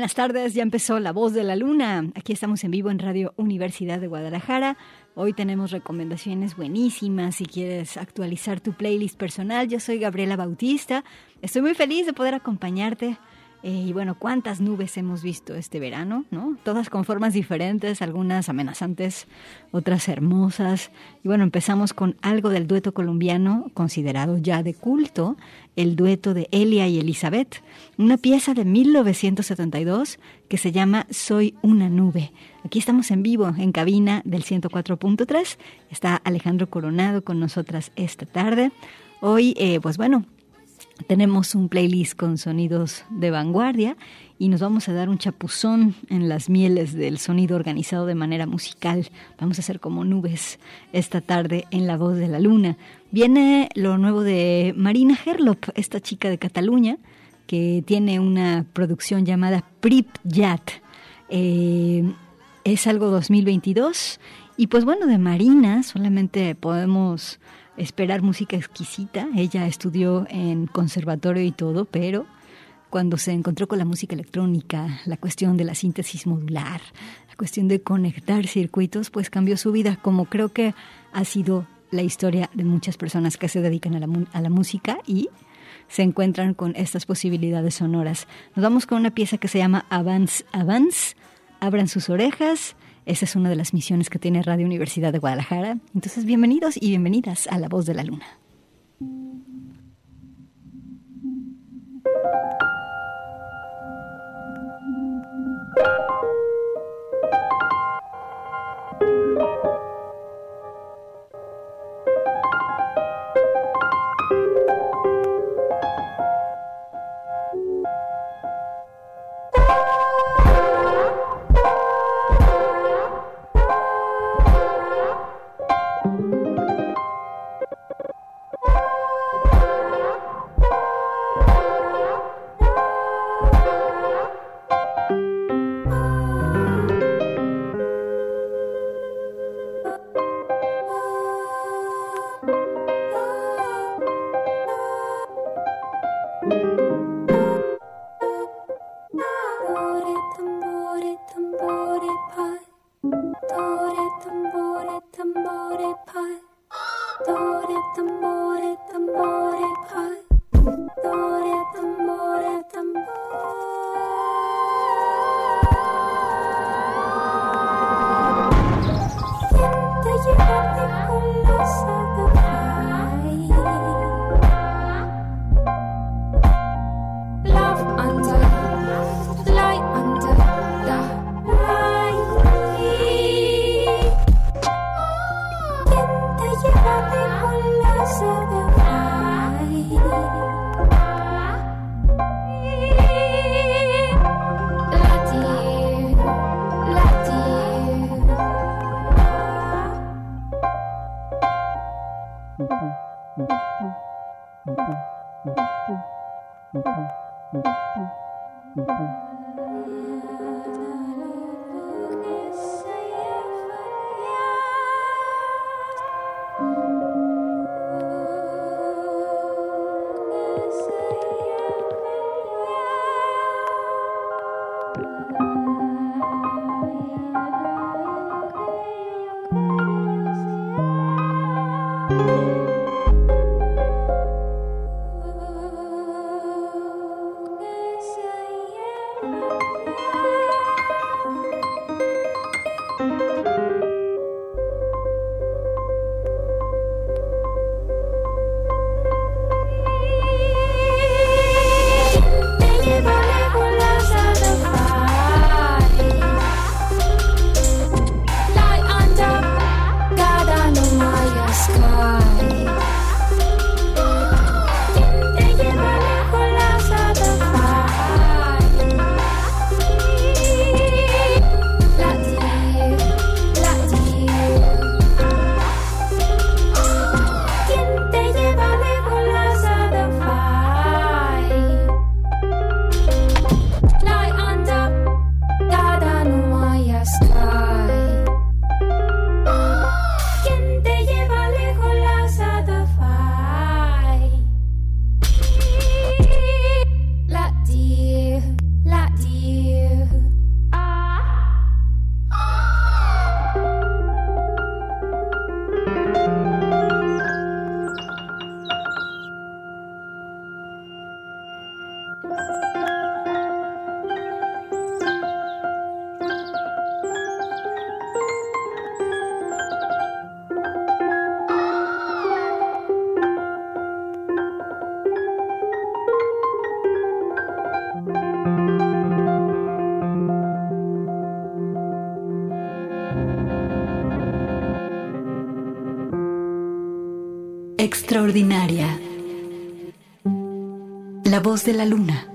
Buenas tardes, ya empezó La Voz de la Luna. Aquí estamos en vivo en Radio Universidad de Guadalajara. Hoy tenemos recomendaciones buenísimas si quieres actualizar tu playlist personal. Yo soy Gabriela Bautista. Estoy muy feliz de poder acompañarte. Eh, y bueno, cuántas nubes hemos visto este verano, ¿no? Todas con formas diferentes, algunas amenazantes, otras hermosas. Y bueno, empezamos con algo del dueto colombiano considerado ya de culto, el dueto de Elia y Elizabeth, una pieza de 1972 que se llama Soy una nube. Aquí estamos en vivo en cabina del 104.3. Está Alejandro Coronado con nosotras esta tarde. Hoy, eh, pues bueno, tenemos un playlist con sonidos de vanguardia y nos vamos a dar un chapuzón en las mieles del sonido organizado de manera musical. Vamos a hacer como nubes esta tarde en La Voz de la Luna. Viene lo nuevo de Marina Herlop, esta chica de Cataluña, que tiene una producción llamada Pripyat. Eh, es algo 2022 y pues bueno, de Marina solamente podemos esperar música exquisita. Ella estudió en conservatorio y todo, pero cuando se encontró con la música electrónica, la cuestión de la síntesis modular, la cuestión de conectar circuitos, pues cambió su vida, como creo que ha sido la historia de muchas personas que se dedican a la, música y se encuentran con estas posibilidades sonoras. Nos vamos con una pieza que se llama Avance Avance abran sus orejas. Esa es una de las misiones que tiene Radio Universidad de Guadalajara. Entonces, bienvenidos y bienvenidas a La Voz de la Luna. Extraordinaria. La voz de la luna.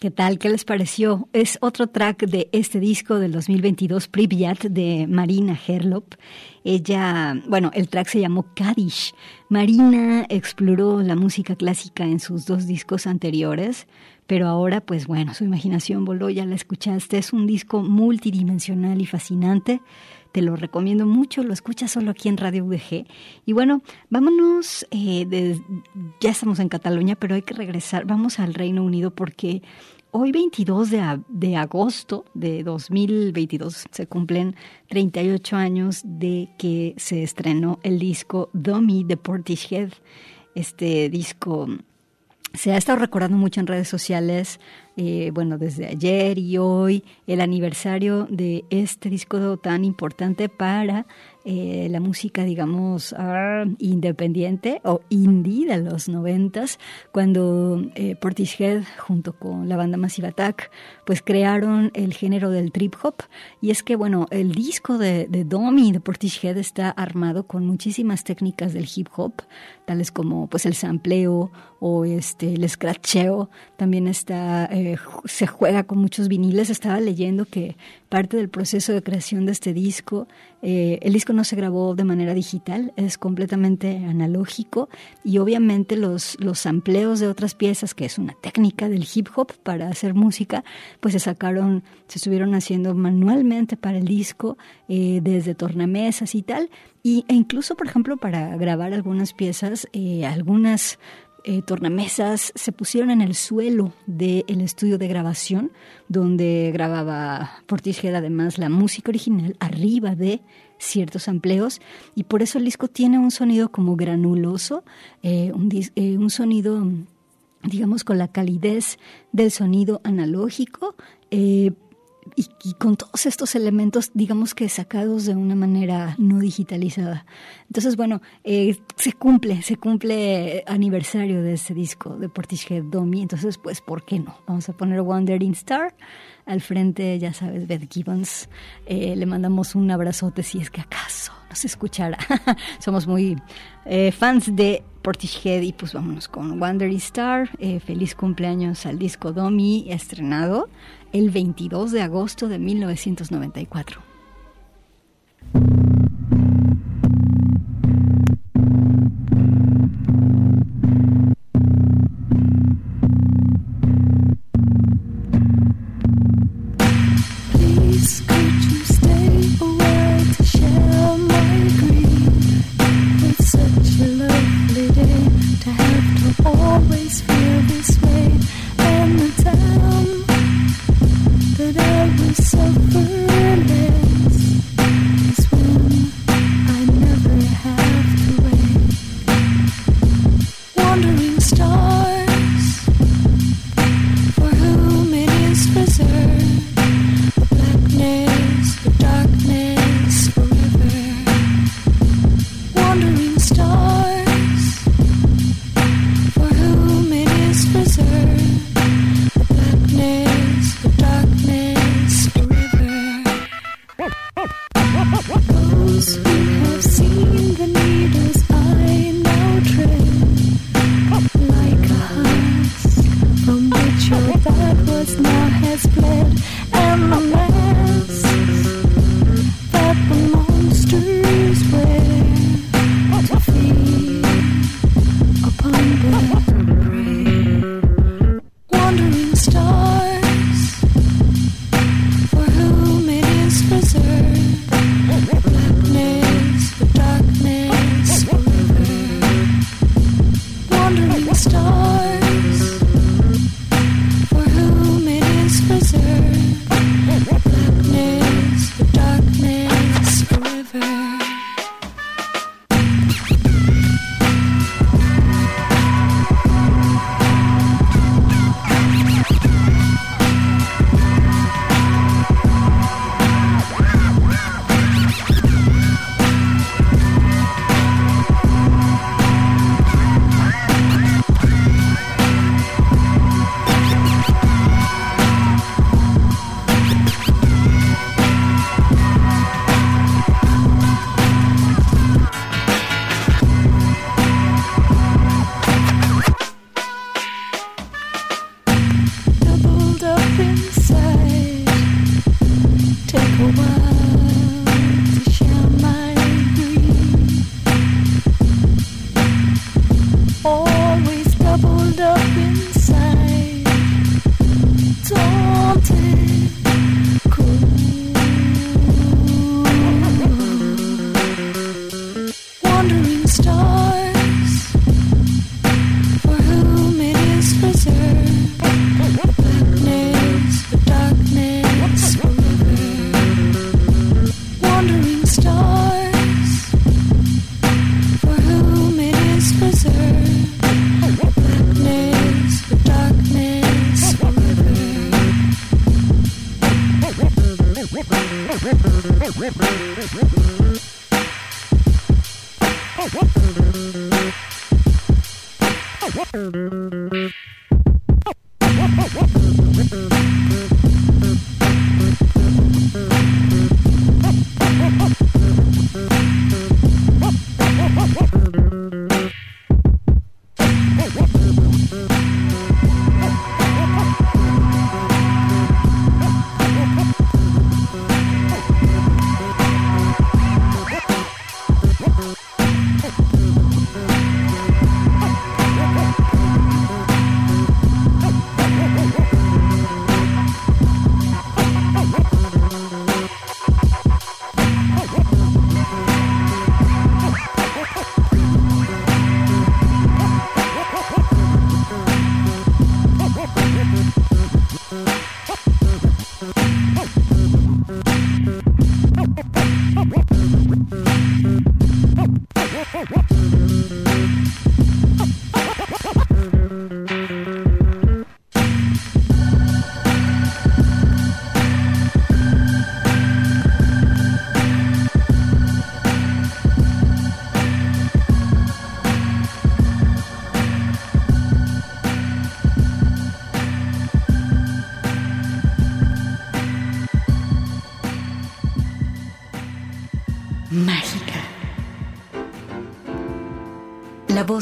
¿Qué tal? ¿Qué les pareció? Es otro track de este disco del 2022, Pripyat, de Marina Herlop. Ella, bueno, el track se llamó Kadish. Marina exploró la música clásica en sus dos discos anteriores, pero ahora, pues bueno, su imaginación voló, ya la escuchaste. Es un disco multidimensional y fascinante. Te lo recomiendo mucho, lo escuchas solo aquí en Radio UDG. Y bueno, vámonos, eh, ya estamos en Cataluña, pero hay que regresar, vamos al Reino Unido porque hoy 22 de, de agosto de 2022 se cumplen 38 años de que se estrenó el disco Dummy de Portishead. Este disco se ha estado recordando mucho en redes sociales, eh, bueno, desde ayer y hoy, el aniversario de este disco tan importante para eh, la música, digamos, ah, independiente o indie de los noventas, cuando eh, Portishead, junto con la banda Massive Attack, pues crearon el género del trip hop. Y es que, bueno, el disco de, Domi de Portishead está armado con muchísimas técnicas del hip hop, tales como pues el sampleo o este el scratcheo. También está eh, se juega con muchos viniles. Estaba leyendo que parte del proceso de creación de este disco, eh, el disco no se grabó de manera digital, es completamente analógico y obviamente los, los amplios de otras piezas, que es una técnica del hip hop para hacer música, pues se sacaron, se estuvieron haciendo manualmente para el disco, eh, desde tornamesas y tal, y, e incluso, por ejemplo, para grabar algunas piezas, algunas eh, tornamesas se pusieron en el suelo del estudio de grabación, donde grababa Portishead además la música original arriba de ciertos amplios. Y por eso el disco tiene un sonido como granuloso, eh, un, eh, un, sonido digamos con la calidez del sonido analógico, y, con todos estos elementos, digamos que sacados de una manera no digitalizada. Entonces, bueno, eh, se cumple, se cumple aniversario de ese disco de Portishead Domi, entonces, pues, ¿por qué no? Vamos a poner Wandering Star al frente, ya sabes, Beth Gibbons. Eh, le mandamos un abrazote si es que acaso nos escuchara. Somos muy eh, fans de Portishead y pues vámonos con Wandering Star. feliz cumpleaños al disco Domi estrenado el 22 de agosto de 1994.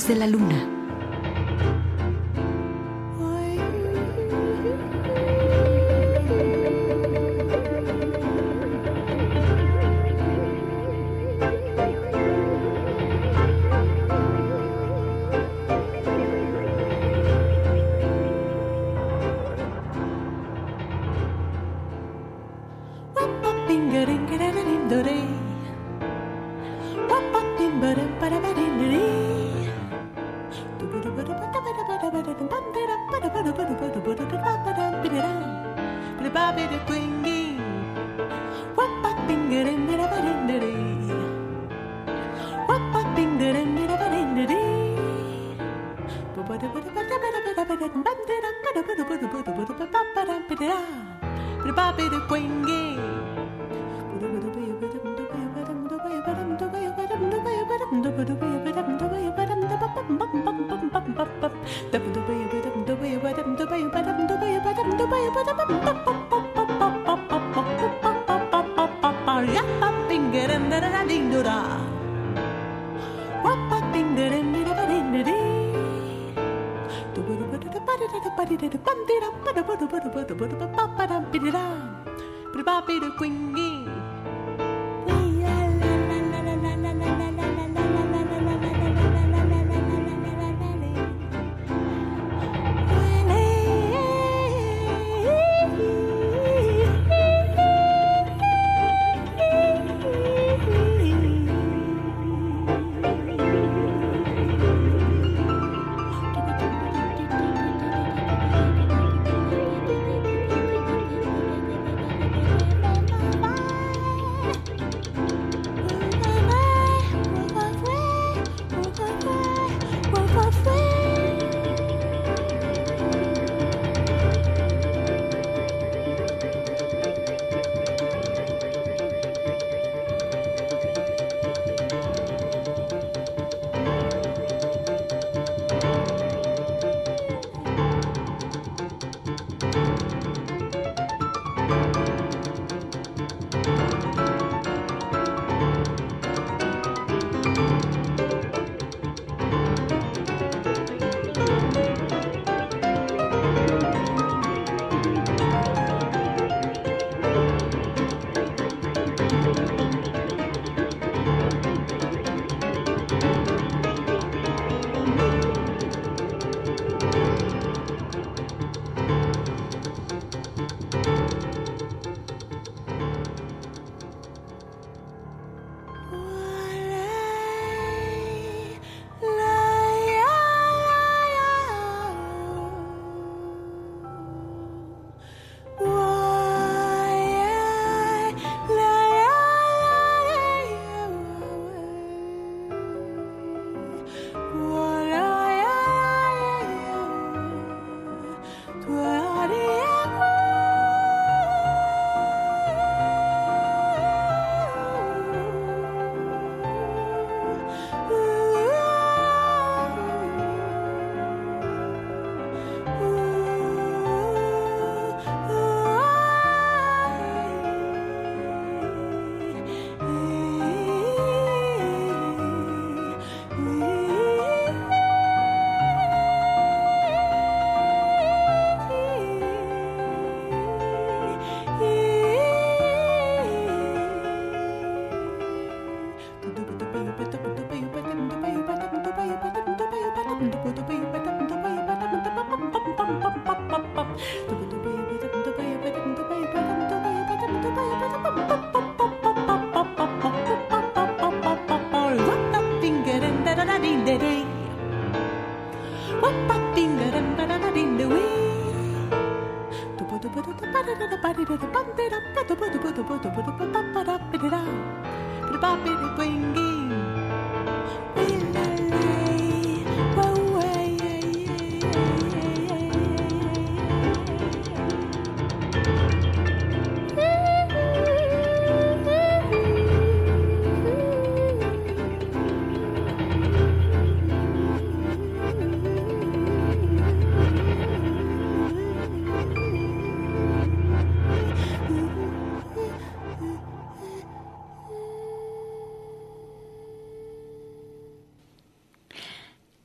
De la luna.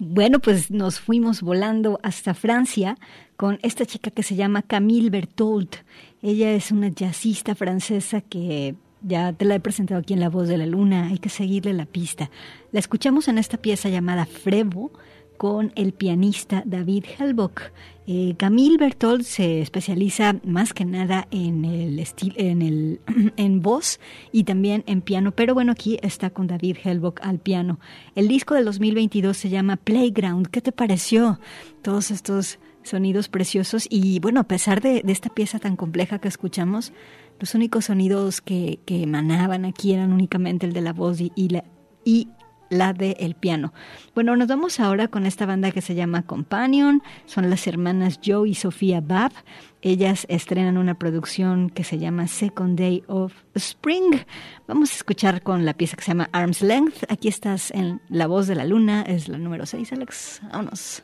Bueno, pues nos fuimos volando hasta Francia con esta chica que se llama Camille Berthold. Ella es una jazzista francesa que ya te la he presentado aquí en La Voz de la Luna, hay que seguirle la pista. La escuchamos en esta pieza llamada Frevo con el pianista David Helbock. Eh, Camille Berthold se especializa más que nada en el estilo, en el en voz y también en piano, pero bueno, aquí está con David Helbock al piano. El disco del 2022 se llama Playground. ¿Qué te pareció? Todos estos sonidos preciosos y bueno, a pesar de, de esta pieza tan compleja que escuchamos, los únicos sonidos que, que emanaban aquí eran únicamente el de la voz y, y la, y la de el piano. Bueno, nos vamos ahora con esta banda que se llama Companion. Son las hermanas Joe y Sofía Bab. Ellas estrenan una producción que se llama Second Day of Spring. Vamos a escuchar con la pieza que se llama Arm's Length. Aquí estás en La Voz de la Luna. Es la número 6, Alex. Vámonos.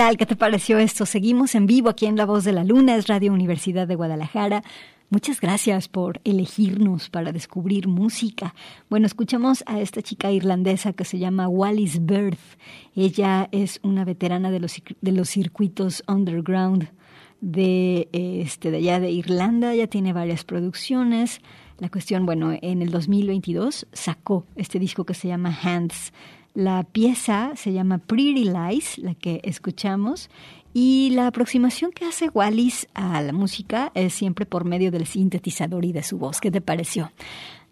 Tal? ¿Qué te pareció esto? Seguimos en vivo aquí en La Voz de la Luna, es Radio Universidad de Guadalajara. Muchas gracias por elegirnos para descubrir música. Bueno, escuchamos a esta chica irlandesa que se llama Wallis Birth. Ella es una veterana de los, de los circuitos underground de, este, de allá de Irlanda. Ya tiene varias producciones. La cuestión, bueno, en el 2022 sacó este disco que se llama Hands la pieza se llama Pretty Lies, la que escuchamos, y la aproximación que hace Wallis a la música es siempre por medio del sintetizador y de su voz. ¿Qué te pareció?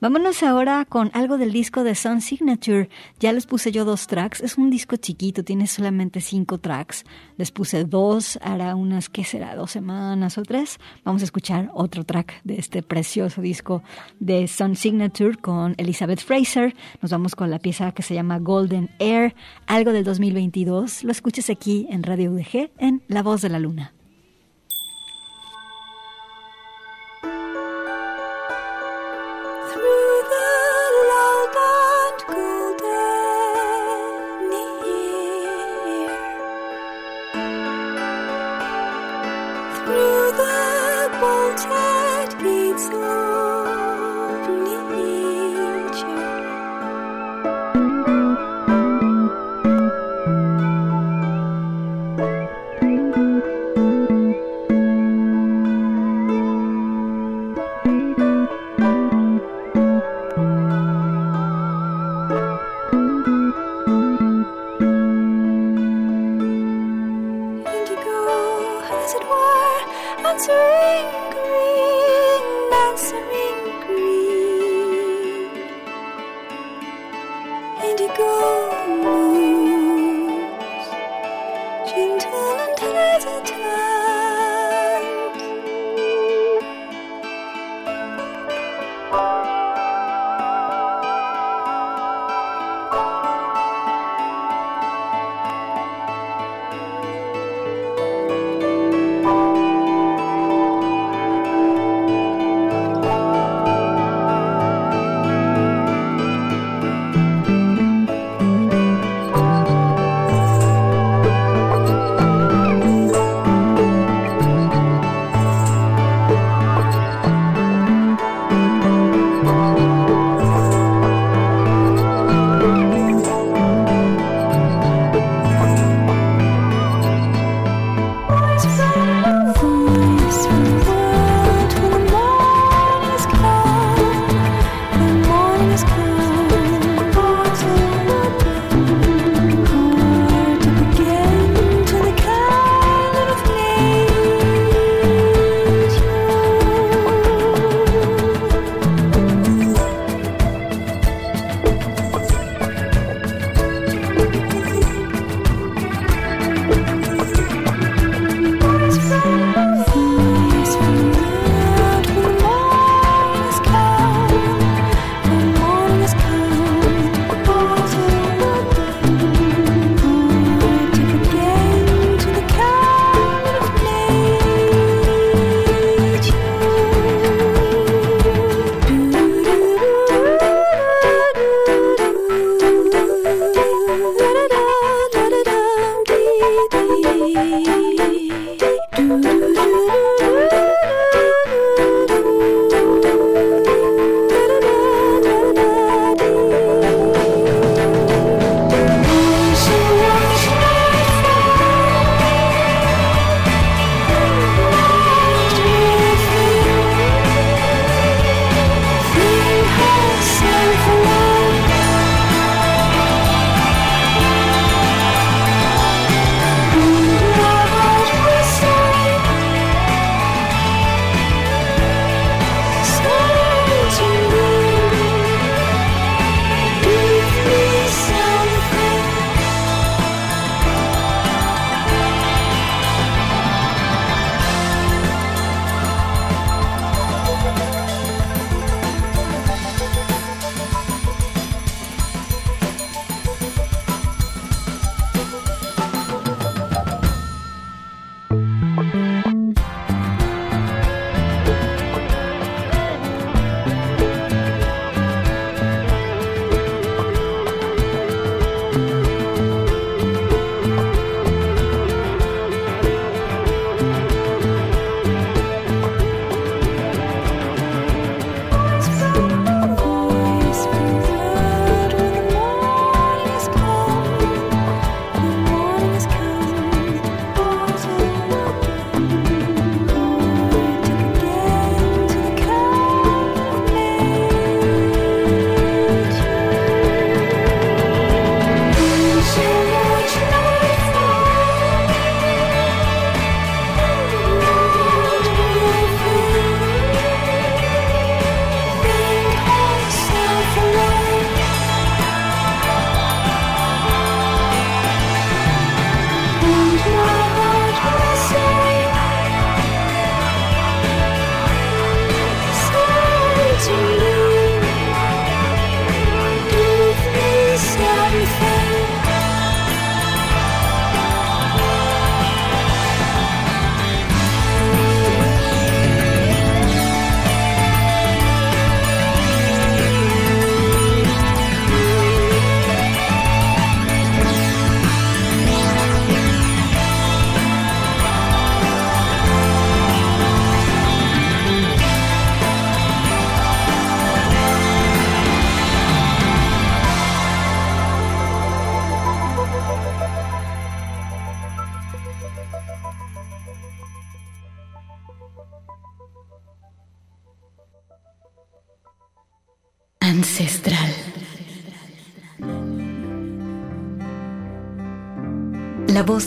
Vámonos ahora con algo del disco de Sun Signature. Ya les puse yo dos tracks. Es un disco chiquito, tiene solamente cinco tracks. Les puse dos, hará unas, ¿qué será? Dos semanas o tres. Vamos a escuchar otro track de este precioso disco de Sun Signature con Elizabeth Fraser. Nos vamos con la pieza que se llama Golden Air, algo del 2022. Lo escuches aquí en Radio UDG en La Voz de la Luna.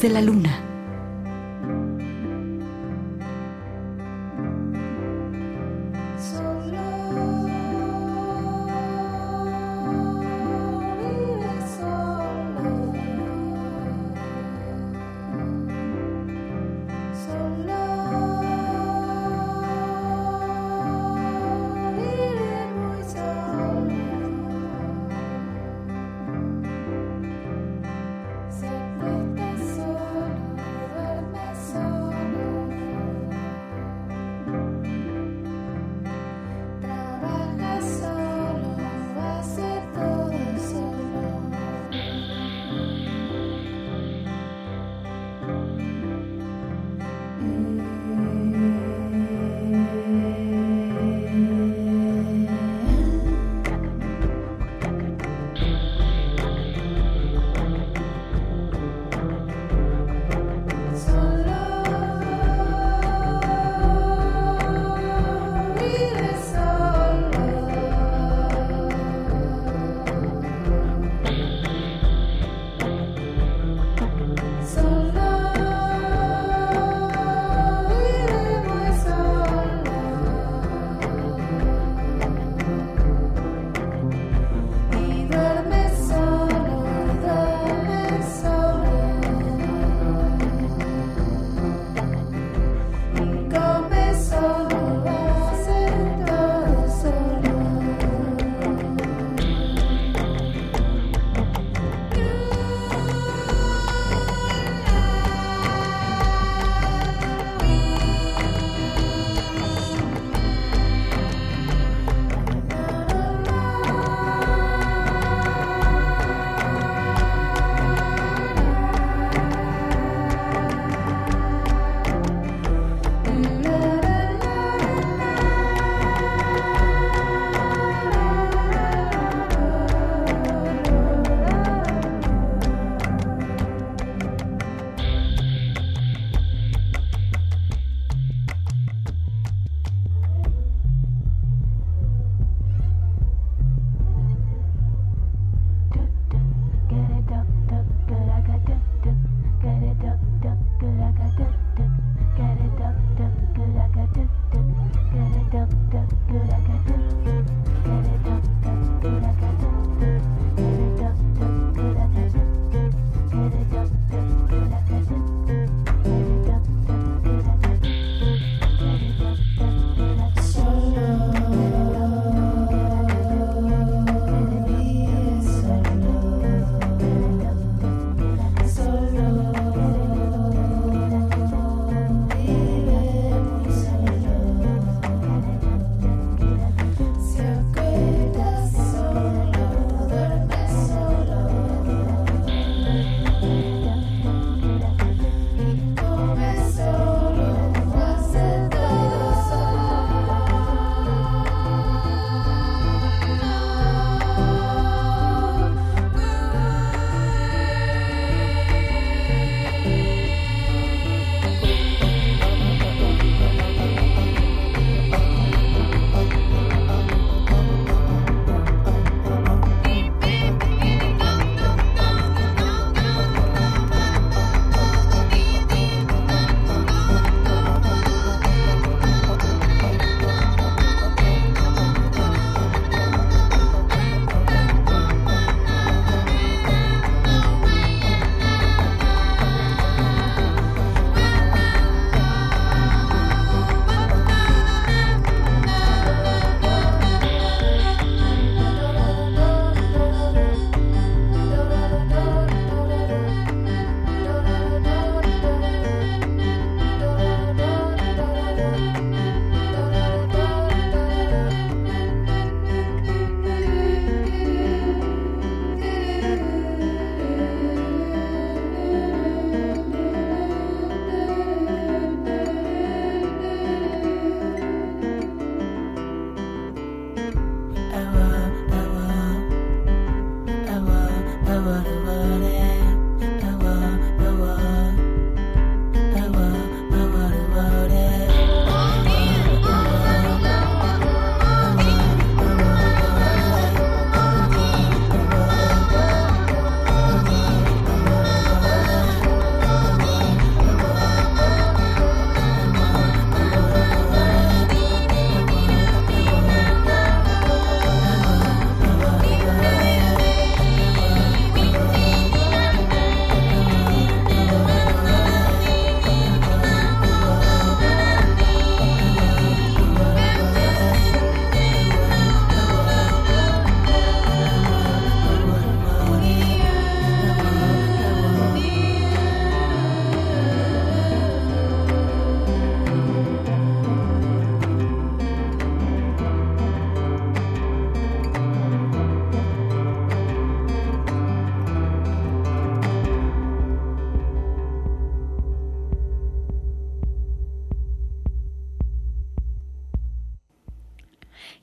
De la luna.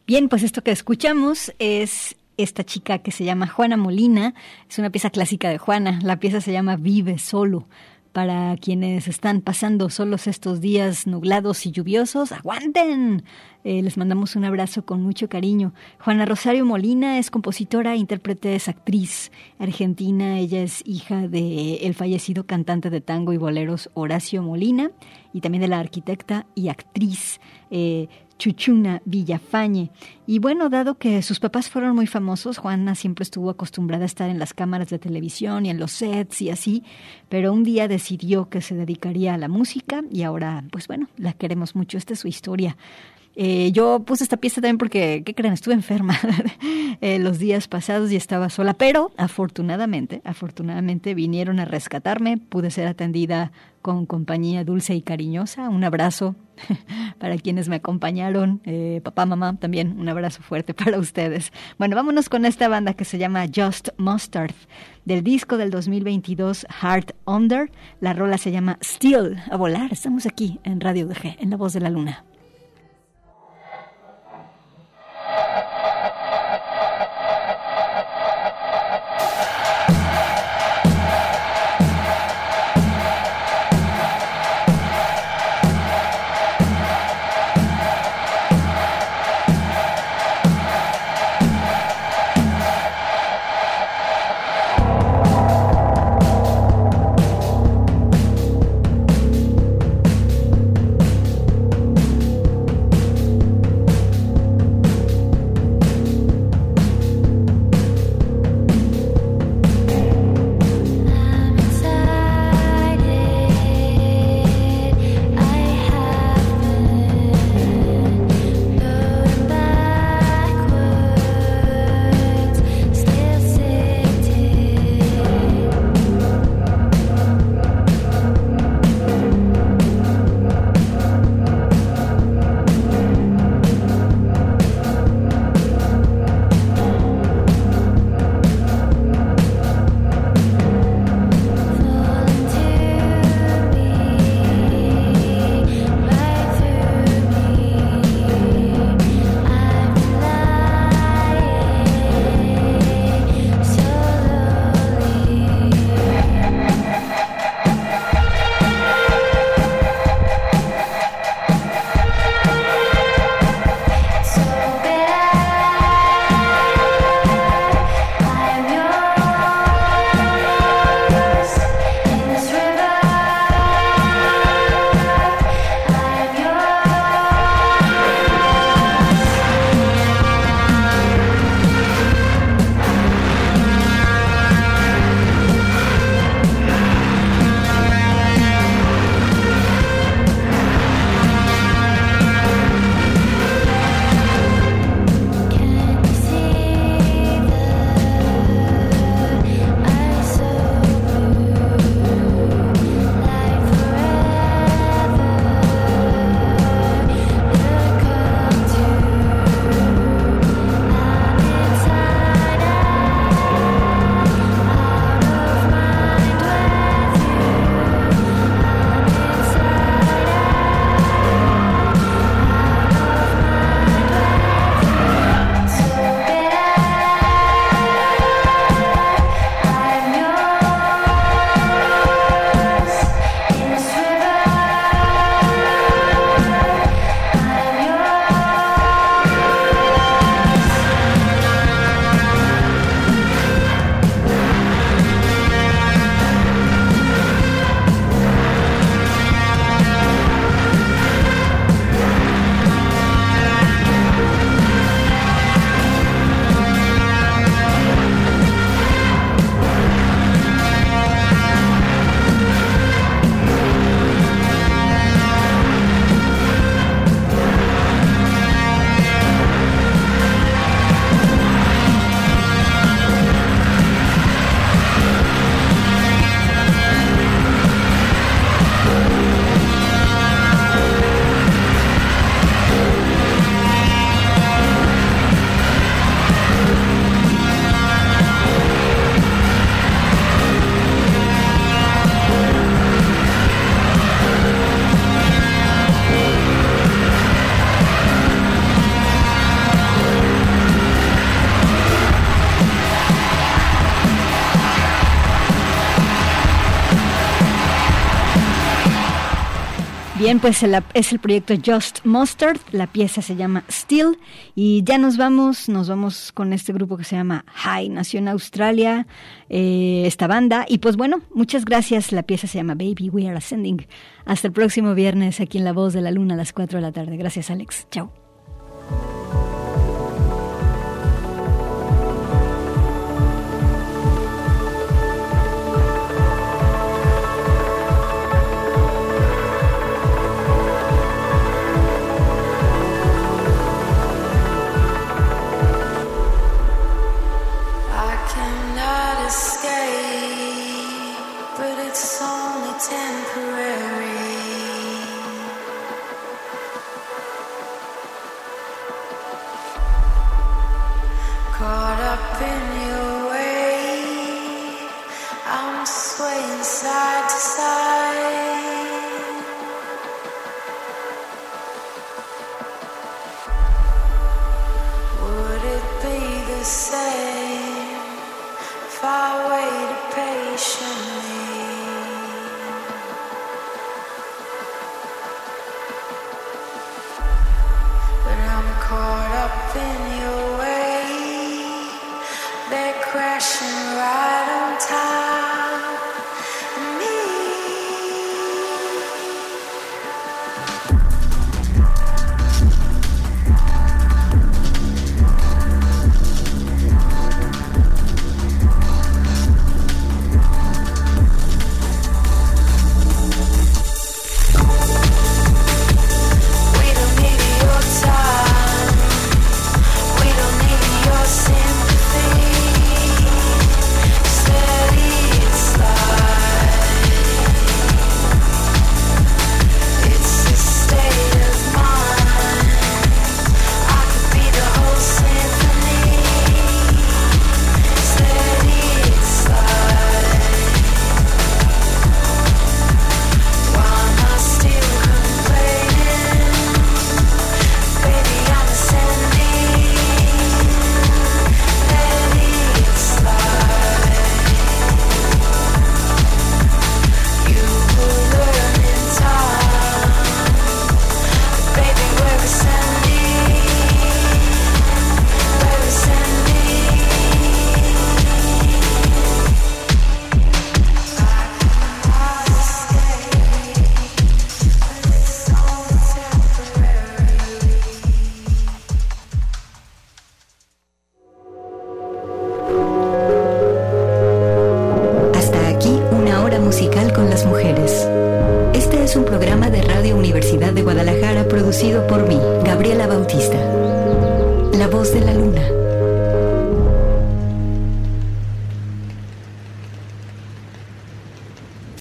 Bien, pues esto que escuchamos es esta chica que se llama Juana Molina. Es una pieza clásica de Juana. La pieza se llama Vive Solo para quienes están pasando solos estos días nublados y lluviosos, aguanten. Eh, les mandamos un abrazo con mucho cariño. Juana Rosario Molina es compositora, intérprete, es actriz argentina. Ella es hija de el fallecido cantante de tango y boleros Horacio Molina y también de la arquitecta y actriz eh, Chuchuna Villafañe. Y bueno, dado que sus papás fueron muy famosos, Juana siempre estuvo acostumbrada a estar en las cámaras de televisión y en los sets y así, pero un día decidió que se dedicaría a la música y ahora, pues bueno, la queremos mucho. Esta es su historia. Eh, yo puse esta pieza también porque, ¿qué creen? Estuve enferma eh, los días pasados y estaba sola, pero afortunadamente, afortunadamente vinieron a rescatarme, pude ser atendida con compañía dulce y cariñosa. Un abrazo para quienes me acompañaron, eh, papá, mamá, también un abrazo fuerte para ustedes. Bueno, vámonos con esta banda que se llama Just Mustard, del disco del 2022 Heart Under. La rola se llama Still, a volar. Estamos aquí en Radio DG, en La Voz de la Luna. Bien, pues es el proyecto Just Mustard, la pieza se llama Still y ya nos vamos, nos vamos con este grupo que se llama High, nació en Australia, eh, esta banda y pues bueno, muchas gracias, la pieza se llama Baby We Are Ascending. Hasta el próximo viernes aquí en La Voz de la Luna a las 4 de la tarde. Gracias Alex, chao. pretend